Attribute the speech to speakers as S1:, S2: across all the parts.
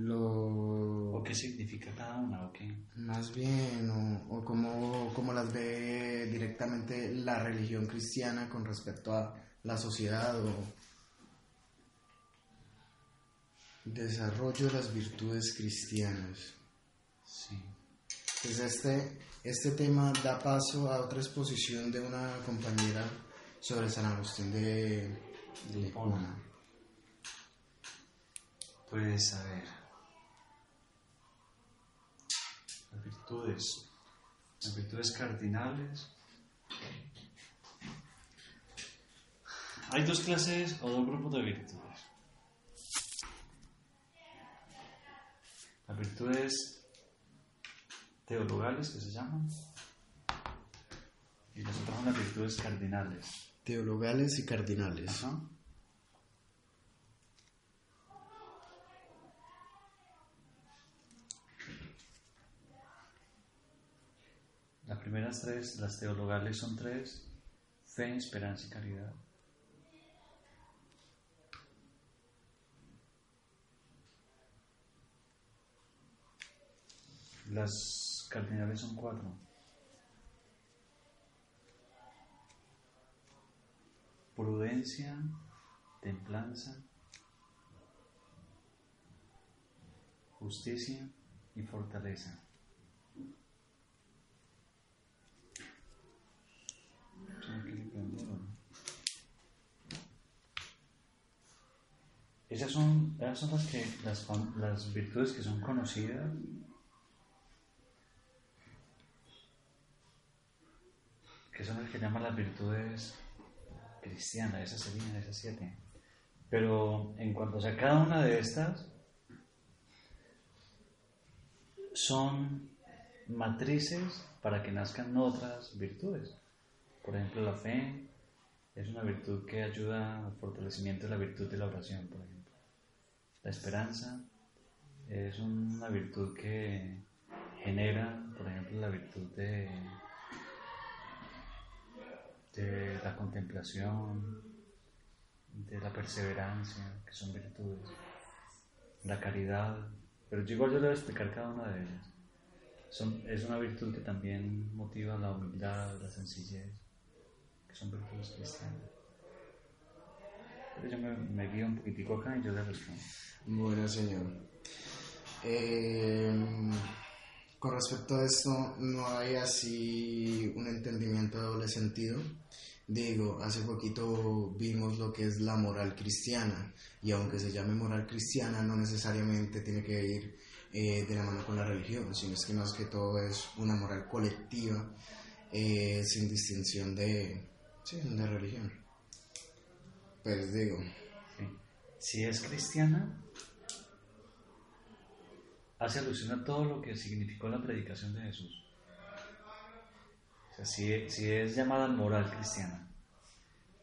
S1: lo...
S2: ¿O qué significa cada una? ¿O qué?
S1: Más bien, o, o cómo, cómo las ve directamente la religión cristiana con respecto a la sociedad o desarrollo de las virtudes cristianas.
S2: Sí.
S1: Pues este, este tema da paso a otra exposición de una compañera sobre San Agustín de, de Hipona.
S2: Pues a ver. Virtudes. Las virtudes cardinales. Hay dos clases o dos grupos de virtudes. Las virtudes teologales que se llaman. Y las otras son las virtudes cardinales.
S1: Teologales y cardinales.
S2: Ajá. Las primeras tres, las teologales son tres, fe, esperanza y caridad. Las cardinales son cuatro. Prudencia, templanza, justicia y fortaleza. Tengo que reprenderlo. Esas son, esas son las, que, las, las virtudes que son conocidas que son las que llaman las virtudes cristianas, esas serían esas siete. Pero en cuanto a cada una de estas, son matrices para que nazcan otras virtudes. Por ejemplo, la fe es una virtud que ayuda al fortalecimiento de la virtud de la oración, por ejemplo. La esperanza es una virtud que genera, por ejemplo, la virtud de, de la contemplación, de la perseverancia, que son virtudes. La caridad, pero igual yo le voy a explicar cada una de ellas. Son, es una virtud que también motiva la humildad, la sencillez, que son virtudes cristianas. Yo me, me guío un poquitico acá y yo le respondo.
S1: Bueno, señor. Eh, con respecto a esto, no hay así un entendimiento de doble sentido. Digo, hace poquito vimos lo que es la moral cristiana y aunque se llame moral cristiana, no necesariamente tiene que ir eh, de la mano con la religión, sino es que más que todo es una moral colectiva eh, sin distinción de, sí, de religión. Pues digo.
S2: Si es cristiana, hace alusión a todo lo que significó la predicación de Jesús. O sea, si, es llamada moral cristiana,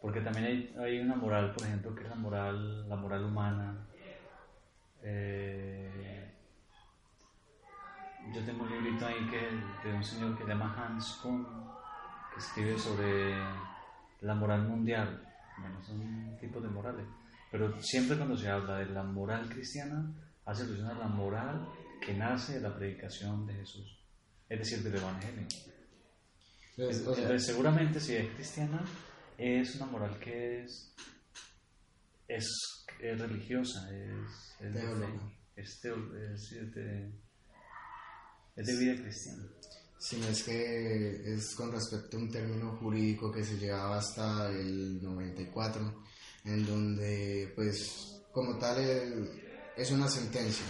S2: porque también hay, hay una moral, por ejemplo, que es la moral, la moral humana. Eh, yo tengo un librito ahí que, de un señor que se llama Hans Kuhn, que escribe sobre la moral mundial. Bueno, son tipos de morales. Pero siempre cuando se habla de la moral cristiana, hace alusión a la moral que nace de la predicación de Jesús, es decir, del Evangelio.
S1: pues, o sea,
S2: Entonces, seguramente si es cristiana, es una moral que es, es, es religiosa, es, es de es de, es de vida cristiana.
S1: Si no es que es con respecto a un término jurídico que se llevaba hasta el 94, en donde, pues, como tal, es una sentencia,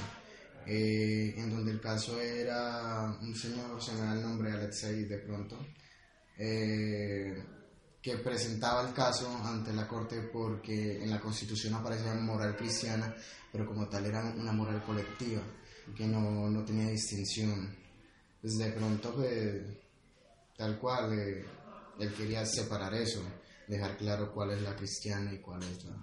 S1: eh, en donde el caso era un señor, se me da el nombre, Alexei, de pronto, eh, que presentaba el caso ante la corte porque en la constitución aparecía moral cristiana, pero como tal era una moral colectiva, que no, no tenía distinción. Pues de pronto, pues, tal cual, eh, él quería separar eso, dejar claro cuál es la cristiana y cuál es la...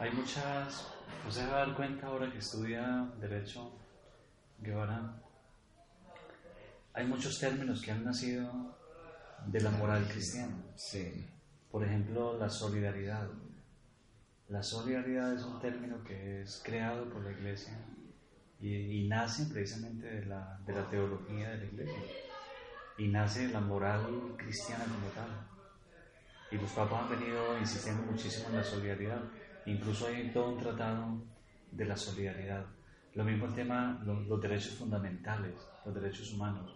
S2: Hay muchas, usted se va a dar cuenta ahora que estudia Derecho Guevara, hay muchos términos que han nacido de la moral cristiana.
S1: Sí.
S2: Por ejemplo, la solidaridad. La solidaridad es un término que es creado por la iglesia y, nace precisamente de la, de la teología de la iglesia y nace de la moral cristiana como tal. Y los papas han venido insistiendo muchísimo en la solidaridad. Incluso hay todo un tratado de la solidaridad. Lo mismo el tema, los, los derechos fundamentales, los derechos humanos.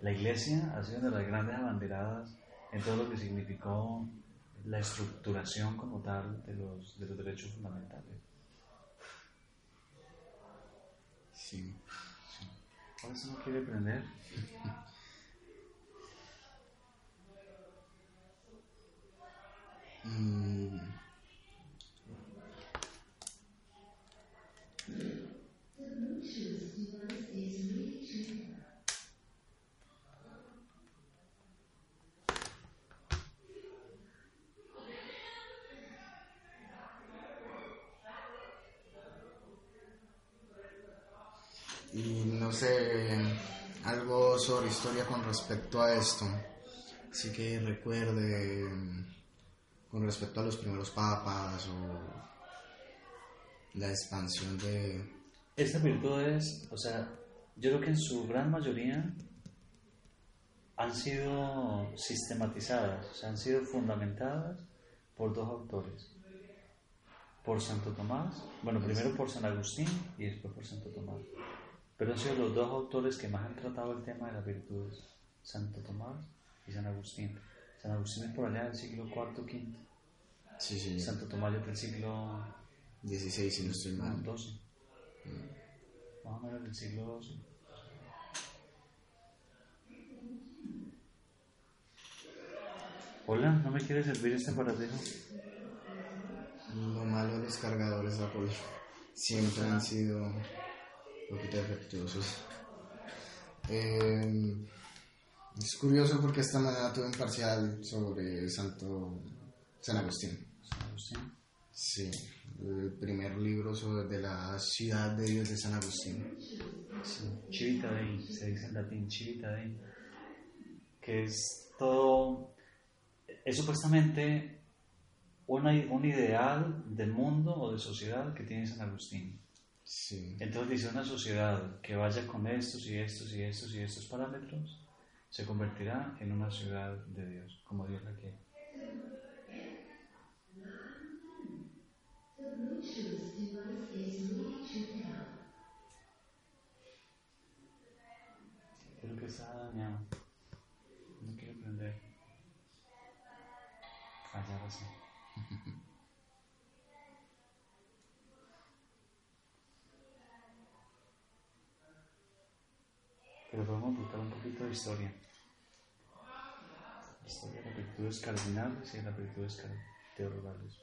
S2: La iglesia ha sido una de las grandes abanderadas en todo lo que significó la estructuración como tal de los, de los derechos fundamentales.
S1: Sí.
S2: sí. ¿Por eso no quiere aprender?
S1: mm. y no sé, algo sobre historia con respecto a esto. Así que recuerde con respecto a los primeros papas o la expansión de...
S2: Estas virtudes, o sea, yo creo que en su gran mayoría han sido sistematizadas, o sea, han sido fundamentadas por dos autores. Por Santo Tomás, bueno, primero por San Agustín y después por Santo Tomás. Pero han sido los dos autores que más han tratado el tema de las virtudes, Santo Tomás y San Agustín. San Agustín es por allá del siglo IV, V.
S1: Sí, sí.
S2: Santo Tomás es del siglo
S1: XVI, si no estoy mal.
S2: XII. Más o menos del siglo XII. Hola, ¿no me quiere servir este aparatito?
S1: Lo malo de los cargadores de Apple siempre han sido un poquito defectuosos. Eh, es curioso porque esta mañana tuve un parcial sobre Santo San Agustín.
S2: San Agustín.
S1: Sí, el primer libro sobre de la ciudad de Dios de San Agustín.
S2: Sí, Civita Dei, se dice en latín, Civita Dei, que es todo, es supuestamente una, un ideal de mundo o de sociedad que tiene San Agustín. Entonces dice una sociedad que vaya con estos y estos y estos y estos parámetros, se convertirá en una ciudad de Dios, como Dios la quiere. Pero podemos buscar un poquito de historia. Historia de las virtudes cardinales y de las virtudes teologales.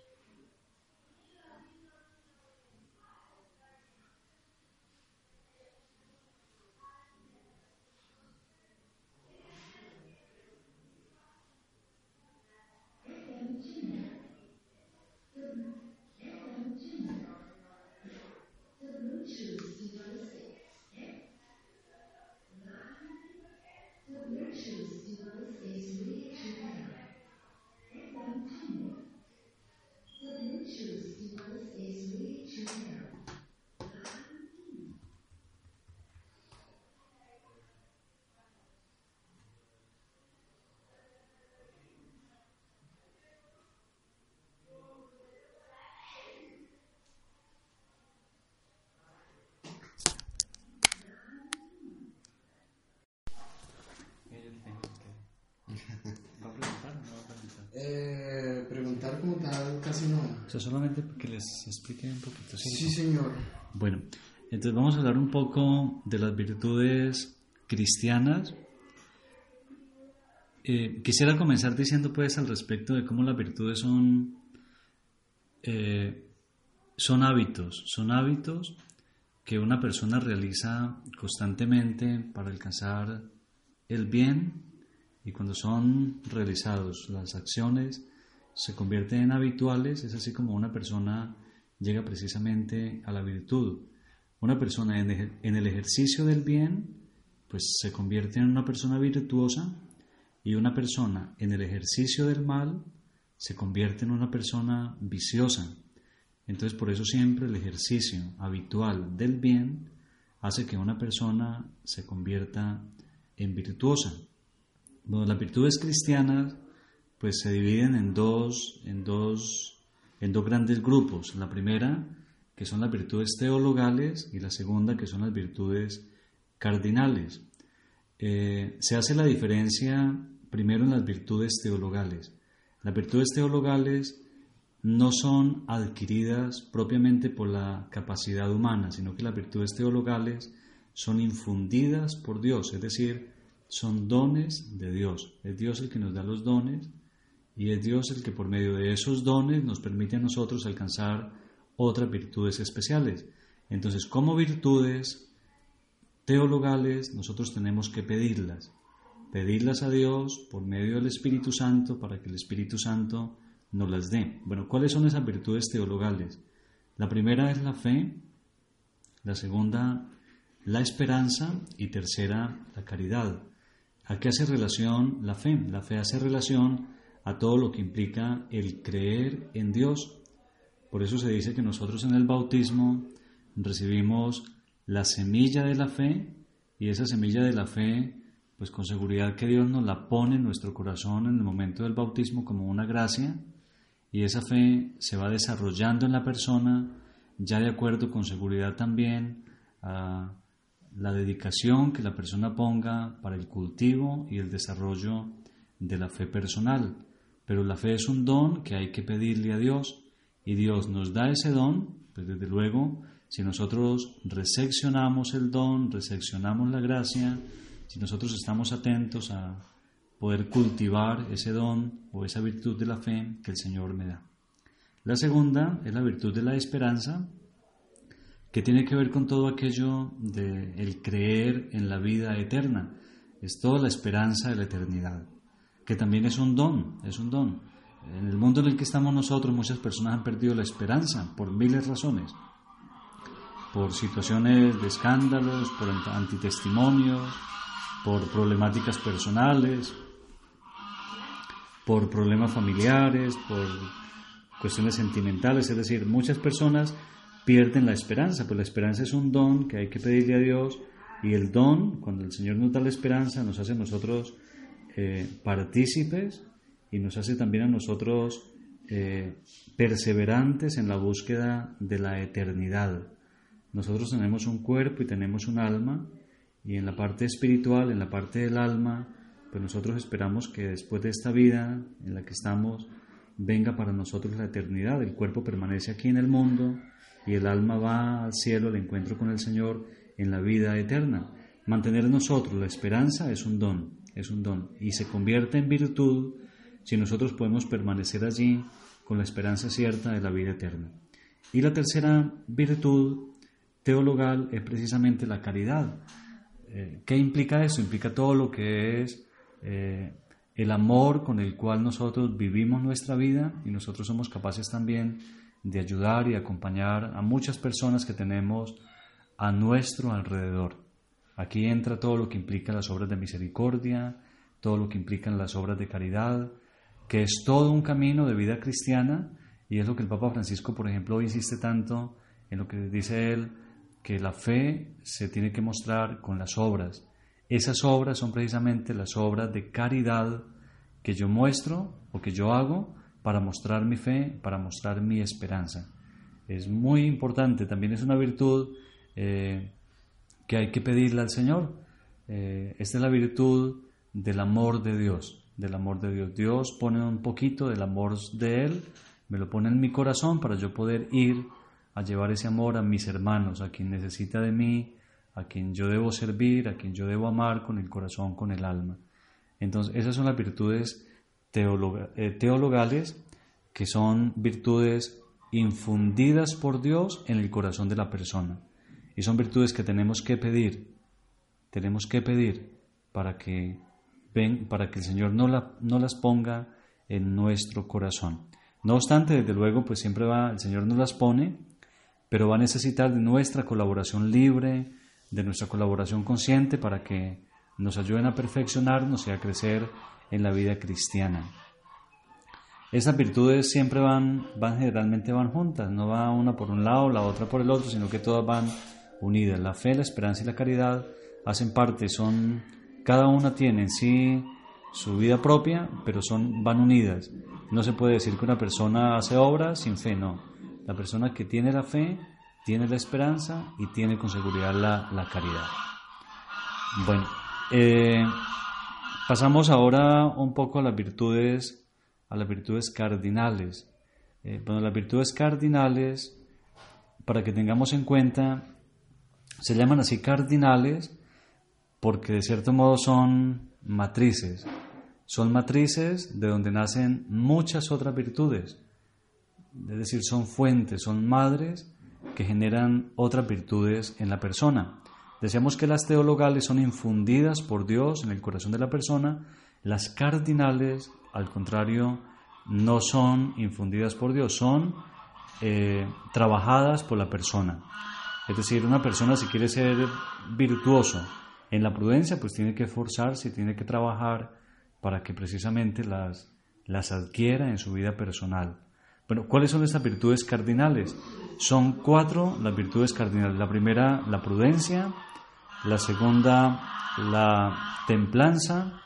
S2: Eh, yo tengo que- ¿Va a preguntar o no va a preguntar?
S1: Eh, preguntar como tal casi no.
S2: O sea, solamente porque les explique un poquito.
S1: Sí, señor.
S2: Bueno, entonces vamos a hablar un poco de las virtudes cristianas Eh, quisiera comenzar diciendo pues al respecto de cómo las virtudes son, eh, son hábitos, son hábitos que una persona realiza constantemente para alcanzar el bien y cuando son realizados las acciones se convierten en habituales, es así como una persona llega precisamente a la virtud. Una persona en el ejercicio del bien, pues se convierte en una persona virtuosa y una persona en el ejercicio del mal se convierte en una persona viciosa. Entonces por eso siempre el ejercicio habitual del bien hace que una persona se convierta en virtuosa. Bueno, las virtudes cristianas pues se dividen en dos, en dos, en dos grandes grupos. La primera, que son las virtudes teologales, y la segunda, que son las virtudes cardinales. Eh, se hace la diferencia primero en las virtudes teologales. Las virtudes teologales no son adquiridas propiamente por la capacidad humana, sino que las virtudes teologales son infundidas por Dios, es decir, son dones de Dios. Es Dios el que nos da los dones y es Dios el que por medio de esos dones nos permite a nosotros alcanzar otras virtudes especiales. Entonces, como virtudes teologales, nosotros tenemos que pedirlas pedirlas a Dios por medio del Espíritu Santo para que el Espíritu Santo nos las dé. Bueno, ¿cuáles son esas virtudes teologales? La primera es la fe, la segunda la esperanza y tercera la caridad. ¿A qué hace relación la fe? La fe hace relación a todo lo que implica el creer en Dios. Por eso se dice que nosotros en el bautismo recibimos la semilla de la fe y esa semilla de la fe pues con seguridad que Dios nos la pone en nuestro corazón en el momento del bautismo como una gracia y esa fe se va desarrollando en la persona ya de acuerdo con seguridad también a la dedicación que la persona ponga para el cultivo y el desarrollo de la fe personal. Pero la fe es un don que hay que pedirle a Dios y Dios nos da ese don, pues desde luego, si nosotros reseccionamos el don, reseccionamos la gracia, si nosotros estamos atentos a poder cultivar ese don o esa virtud de la fe que el Señor me da. La segunda es la virtud de la esperanza, que tiene que ver con todo aquello de el creer en la vida eterna. Es toda la esperanza de la eternidad, que también es un don, es un don. En el mundo en el que estamos nosotros muchas personas han perdido la esperanza por miles de razones, por situaciones de escándalos, por antitestimonios, por problemáticas personales, por problemas familiares, por cuestiones sentimentales, es decir, muchas personas pierden la esperanza, pues la esperanza es un don que hay que pedirle a Dios y el don, cuando el Señor nos da la esperanza, nos hace nosotros eh, partícipes y nos hace también a nosotros eh, perseverantes en la búsqueda de la eternidad. Nosotros tenemos un cuerpo y tenemos un alma y en la parte espiritual, en la parte del alma, pues nosotros esperamos que después de esta vida en la que estamos, venga para nosotros la eternidad. El cuerpo permanece aquí en el mundo y el alma va al cielo, al encuentro con el Señor en la vida eterna. Mantener nosotros la esperanza es un don, es un don, y se convierte en virtud si nosotros podemos permanecer allí con la esperanza cierta de la vida eterna. Y la tercera virtud teologal es precisamente la caridad. Eh, ¿Qué implica eso? Implica todo lo que es eh, el amor con el cual nosotros vivimos nuestra vida y nosotros somos capaces también de ayudar y acompañar a muchas personas que tenemos a nuestro alrededor. Aquí entra todo lo que implica las obras de misericordia, todo lo que implican las obras de caridad, que es todo un camino de vida cristiana y es lo que el Papa Francisco, por ejemplo, insiste tanto en lo que dice él, que la fe se tiene que mostrar con las obras. Esas obras son precisamente las obras de caridad que yo muestro o que yo hago para mostrar mi fe, para mostrar mi esperanza. Es muy importante, también es una virtud eh, que hay que pedirle al Señor. Eh, esta es la virtud del amor de Dios, del amor de Dios. Dios pone un poquito del amor de Él, me lo pone en mi corazón para yo poder ir a llevar ese amor a mis hermanos, a quien necesita de mí, a quien yo debo servir, a quien yo debo amar con el corazón, con el alma. Entonces, esas son las virtudes eh, teologales, que son virtudes infundidas por Dios en el corazón de la persona. Y son virtudes que tenemos que pedir, tenemos que pedir para que, ven, para que el Señor no, la, no las ponga en nuestro corazón. No obstante, desde luego, pues siempre va, el Señor nos las pone, pero va a necesitar de nuestra colaboración libre, de nuestra colaboración consciente para que nos ayuden a perfeccionarnos y a crecer en la vida cristiana. Esas virtudes siempre van, van generalmente van juntas, no va una por un lado, la otra por el otro, sino que todas van unidas. La fe, la esperanza y la caridad hacen parte, son, cada una tiene en sí su vida propia, pero son, van unidas. No se puede decir que una persona hace obra sin fe, no. La persona que tiene la fe, tiene la esperanza y tiene con seguridad la, la caridad. Bueno, eh, pasamos ahora un poco a las virtudes, a las virtudes cardinales. Eh, bueno, las virtudes cardinales, para que tengamos en cuenta, se llaman así cardinales porque de cierto modo son matrices. Son matrices de donde nacen muchas otras virtudes. Es decir, son fuentes, son madres que generan otras virtudes en la persona. Decíamos que las teologales son infundidas por Dios en el corazón de la persona, las cardinales, al contrario, no son infundidas por Dios, son eh, trabajadas por la persona. Es decir, una persona si quiere ser virtuoso en la prudencia, pues tiene que esforzarse, tiene que trabajar para que precisamente las, las adquiera en su vida personal. Bueno, ¿cuáles son esas virtudes cardinales? Son cuatro las virtudes cardinales. La primera, la prudencia, la segunda la templanza,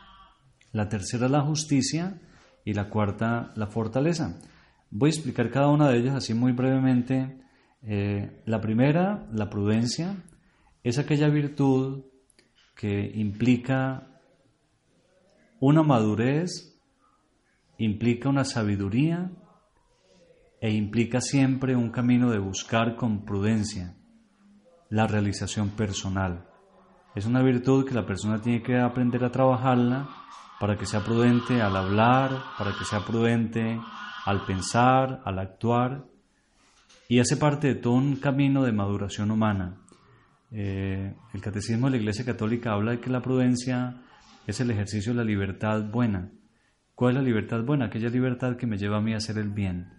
S2: la tercera la justicia y la cuarta la fortaleza. Voy a explicar cada una de ellas así muy brevemente. Eh, la primera, la prudencia, es aquella virtud que implica una madurez, implica una sabiduría e implica siempre un camino de buscar con prudencia la realización personal. Es una virtud que la persona tiene que aprender a trabajarla para que sea prudente al hablar, para que sea prudente al pensar, al actuar, y hace parte de todo un camino de maduración humana. Eh, el Catecismo de la Iglesia Católica habla de que la prudencia es el ejercicio de la libertad buena. ¿Cuál es la libertad buena? Aquella libertad que me lleva a mí a hacer el bien.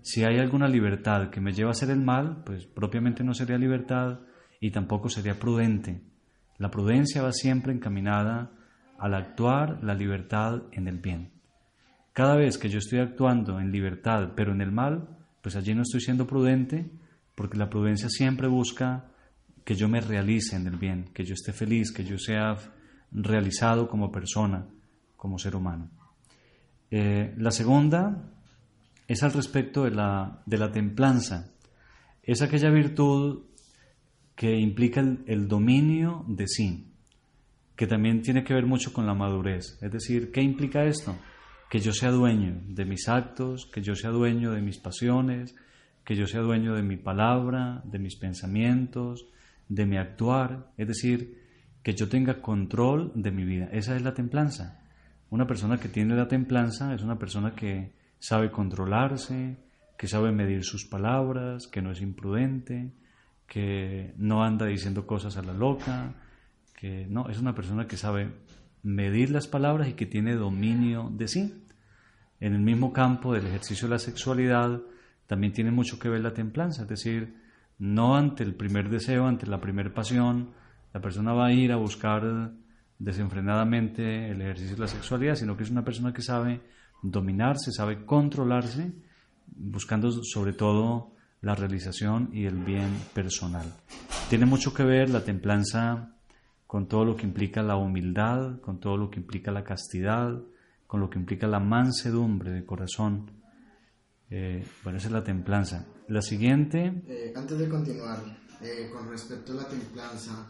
S2: Si hay alguna libertad que me lleva a hacer el mal, pues propiamente no sería libertad y tampoco sería prudente. La prudencia va siempre encaminada al actuar la libertad en el bien. Cada vez que yo estoy actuando en libertad pero en el mal, pues allí no estoy siendo prudente porque la prudencia siempre busca que yo me realice en el bien, que yo esté feliz, que yo sea realizado como persona, como ser humano. Eh, la segunda es al respecto de la, de la templanza. Es aquella virtud que implica el, dominio de sí, que también tiene que ver mucho con la madurez. Es decir, ¿qué implica esto? Que yo sea dueño de mis actos, que yo sea dueño de mis pasiones, que yo sea dueño de mi palabra, de mis pensamientos, de mi actuar, es decir, que yo tenga control de mi vida. Esa es la templanza. Una persona que tiene la templanza es una persona que sabe controlarse, que sabe medir sus palabras, que no es imprudente, que no anda diciendo cosas a la loca, que no, es una persona que sabe medir las palabras y que tiene dominio de sí. En el mismo campo del ejercicio de la sexualidad también tiene mucho que ver la templanza, es decir, no ante el primer deseo, ante la primera pasión, la persona va a ir a buscar desenfrenadamente el ejercicio de la sexualidad, sino que es una persona que sabe dominarse, sabe controlarse, buscando sobre todo la realización y el bien personal. Tiene mucho que ver la templanza con todo lo que implica la humildad, con todo lo que implica la castidad, con lo que implica la mansedumbre de corazón. Eh, bueno, esa es la templanza. La siguiente...
S1: Eh, antes de continuar, eh, con respecto a la templanza,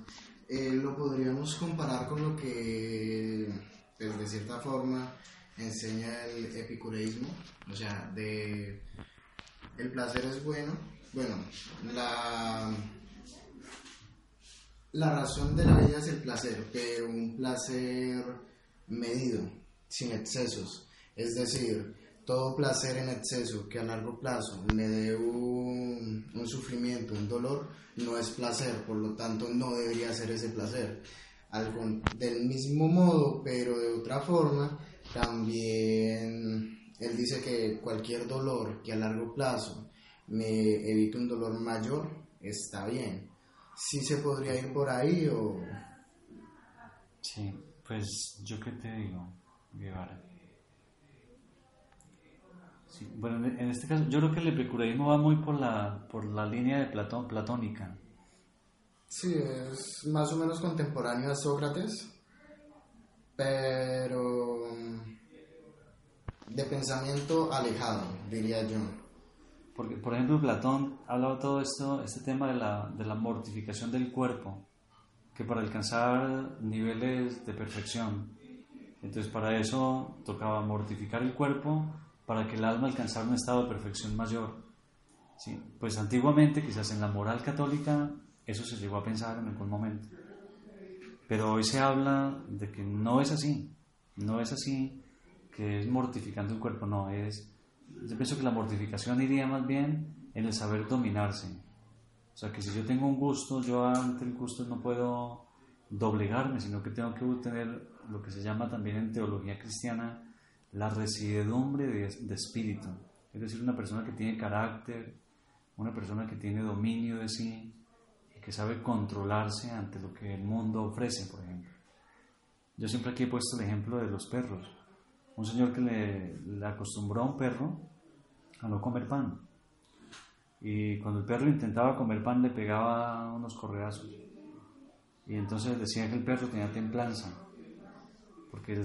S1: lo podríamos comparar con lo que, pues, de cierta forma, enseña el epicureísmo, o sea, de el placer es bueno. Bueno, la, la razón de la vida es el placer, pero un placer medido, sin excesos. Es decir, todo placer en exceso que a largo plazo me dé un, sufrimiento, un dolor, no es placer, por lo tanto no debería ser ese placer. Del mismo modo, pero de otra forma, también él dice que cualquier dolor que a largo plazo me evite un dolor mayor, está bien. ¿Sí se podría ir por ahí o...?
S2: Sí, pues yo qué te digo, Guevara. Sí, bueno, en este caso yo creo que el epicureísmo va muy por la, por la línea de Platón, platónica.
S1: Sí, es más o menos contemporáneo a Sócrates, pero de pensamiento alejado, diría yo.
S2: Porque, por ejemplo, Platón ha hablado todo esto, este tema de la, de la mortificación del cuerpo, que para alcanzar niveles de perfección, entonces para eso tocaba mortificar el cuerpo para que el alma alcanzara un estado de perfección mayor. ¿Sí? Pues antiguamente, quizás en la moral católica, eso se llegó a pensar en algún momento. Pero hoy se habla de que no es así, no es así, que es mortificando el cuerpo, no, es, yo pienso que la mortificación iría más bien en el saber dominarse. O sea, que si yo tengo un gusto, yo ante el gusto no puedo doblegarme, sino que tengo que tener lo que se llama también en teología cristiana la residedumbre de, de espíritu. Es decir, una persona que tiene carácter, una persona que tiene dominio de sí, y que sabe controlarse ante lo que el mundo ofrece, por ejemplo. Yo siempre aquí he puesto el ejemplo de los perros un señor que le, acostumbró a un perro a no comer pan. Y cuando el perro intentaba comer pan le pegaba unos correazos. Y entonces decía que el perro tenía templanza, porque él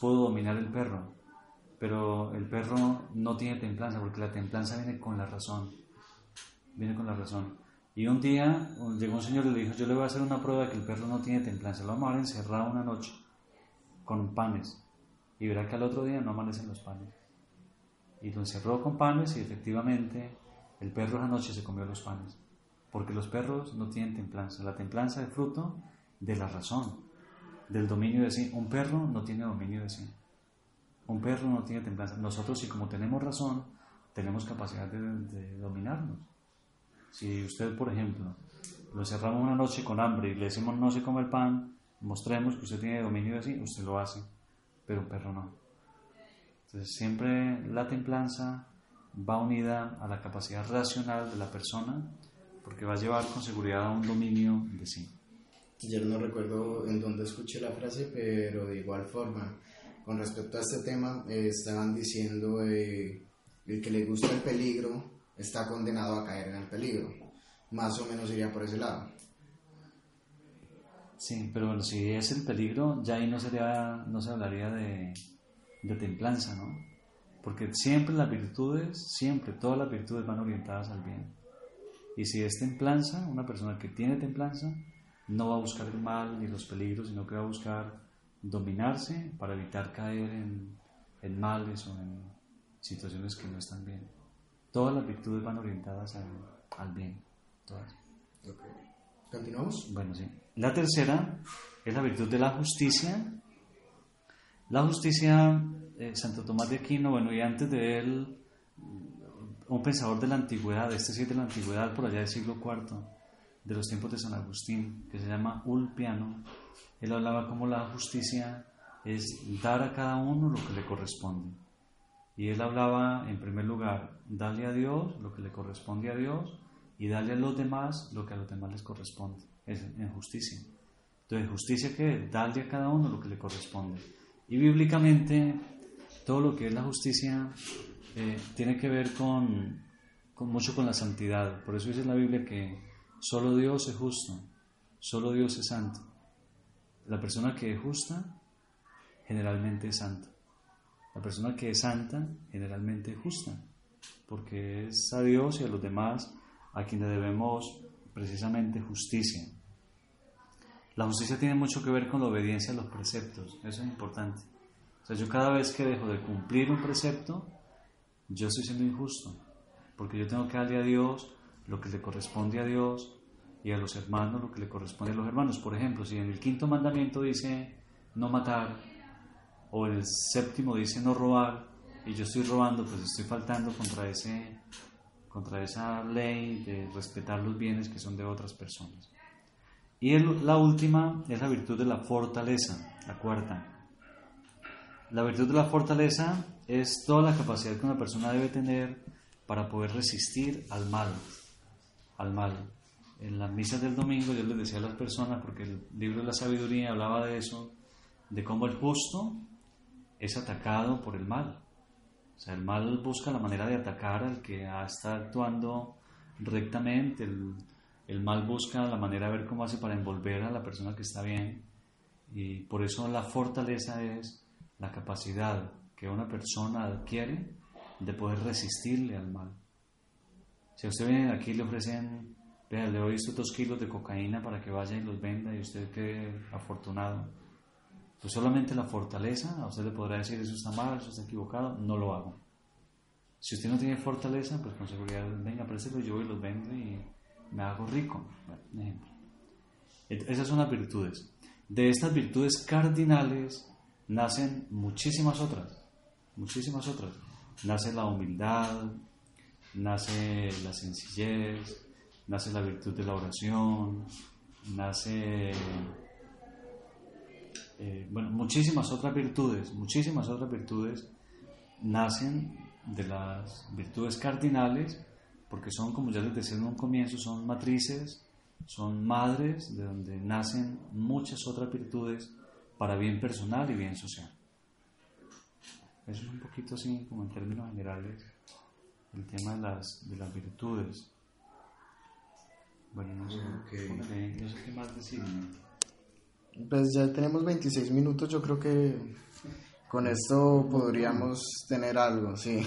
S2: pudo dominar el perro. Pero el perro no tiene templanza, porque la templanza viene con la razón. Viene con la razón. Y un día llegó un señor y le dijo, yo le voy a hacer una prueba de que el perro no tiene templanza. Lo vamos a encerrar una noche con panes y verá que al otro día no amanecen los panes. Y lo encerró con panes y efectivamente el perro esa noche se comió los panes. Porque los perros no tienen templanza. La templanza es fruto de la razón, del dominio de sí. Un perro no tiene dominio de sí. Un perro no tiene templanza. Nosotros, si como tenemos razón, tenemos capacidad de, dominarnos. Si usted, por ejemplo, lo encerramos una noche con hambre y le decimos no se come el pan, mostremos que usted tiene dominio de sí, usted lo hace pero un perro no. Entonces siempre la templanza va unida a la capacidad racional de la persona porque va a llevar con seguridad a un dominio de sí.
S1: Yo no recuerdo en dónde escuché la frase, pero de igual forma, con respecto a este tema, eh, estaban diciendo eh, el que le gusta el peligro está condenado a caer en el peligro. Más o menos iría por ese lado.
S2: Sí, pero bueno, si es el peligro, ya ahí no, sería, no se hablaría de, de templanza, ¿no? Porque siempre las virtudes, siempre todas las virtudes van orientadas al bien. Y si es templanza, una persona que tiene templanza no va a buscar el mal ni los peligros, sino que va a buscar dominarse para evitar caer en, en males o en situaciones que no están bien. Todas las virtudes van orientadas al, al bien. Todas.
S1: ¿Continuamos?
S2: Bueno, sí. La tercera es la virtud de la justicia. La justicia, eh, Santo Tomás de Aquino, bueno, y antes de él, un pensador de la antigüedad, este sí de la antigüedad, por allá del siglo IV, de los tiempos de San Agustín, que se llama Ulpiano, él hablaba como la justicia es dar a cada uno lo que le corresponde. Y él hablaba, en primer lugar, darle a Dios lo que le corresponde a Dios y darle a los demás lo que a los demás les corresponde es en justicia. Entonces, justicia que darle a cada uno lo que le corresponde. Y bíblicamente, todo lo que es la justicia eh, tiene que ver con, con, mucho con la santidad. Por eso dice la Biblia que solo Dios es justo, solo Dios es santo. La persona que es justa generalmente es santa. La persona que es santa generalmente es justa, porque es a Dios y a los demás a quienes debemos precisamente justicia. La justicia tiene mucho que ver con la obediencia a los preceptos, eso es importante. O sea, yo cada vez que dejo de cumplir un precepto, yo estoy siendo injusto, porque yo tengo que darle a Dios lo que le corresponde a Dios y a los hermanos lo que le corresponde a los hermanos. Por ejemplo, si en el quinto mandamiento dice no matar, o el séptimo dice no robar, y yo estoy robando, pues estoy faltando contra, ese, contra esa ley de respetar los bienes que son de otras personas. Y la última es la virtud de la fortaleza, la cuarta. La virtud de la fortaleza es toda la capacidad que una persona debe tener para poder resistir al mal, al mal. En las misas del domingo yo les decía a las personas, porque el libro de la sabiduría hablaba de eso, de cómo el justo es atacado por el mal. O sea, el mal busca la manera de atacar al que está actuando rectamente, el, el mal busca la manera de ver cómo hace para envolver a la persona que está bien. Y por eso la fortaleza es la capacidad que una persona adquiere de poder resistirle al mal. Si a usted viene aquí le ofrecen, vea, le doy estos dos kilos de cocaína para que vaya y los venda y usted quede afortunado. Pues solamente la fortaleza, a usted le podrá decir eso está mal, eso está equivocado, no lo hago. Si usted no tiene fortaleza, pues con seguridad, venga, préstelo yo y los vendo y me hago rico. Esas son las virtudes. De estas virtudes cardinales nacen muchísimas otras, muchísimas otras. Nace la humildad, nace la sencillez, nace la virtud de la oración, nace, eh, bueno, muchísimas otras virtudes, muchísimas otras virtudes nacen de las virtudes cardinales, porque son, como ya les decía en un comienzo, son matrices, son madres de donde nacen muchas otras virtudes para bien personal y bien social. Eso es un poquito así, como en términos generales, el tema de las, de las virtudes. Bueno, no sé, no sé qué más decir.
S1: Pues ya tenemos 26 minutos, yo creo que con esto podríamos tener algo, sí.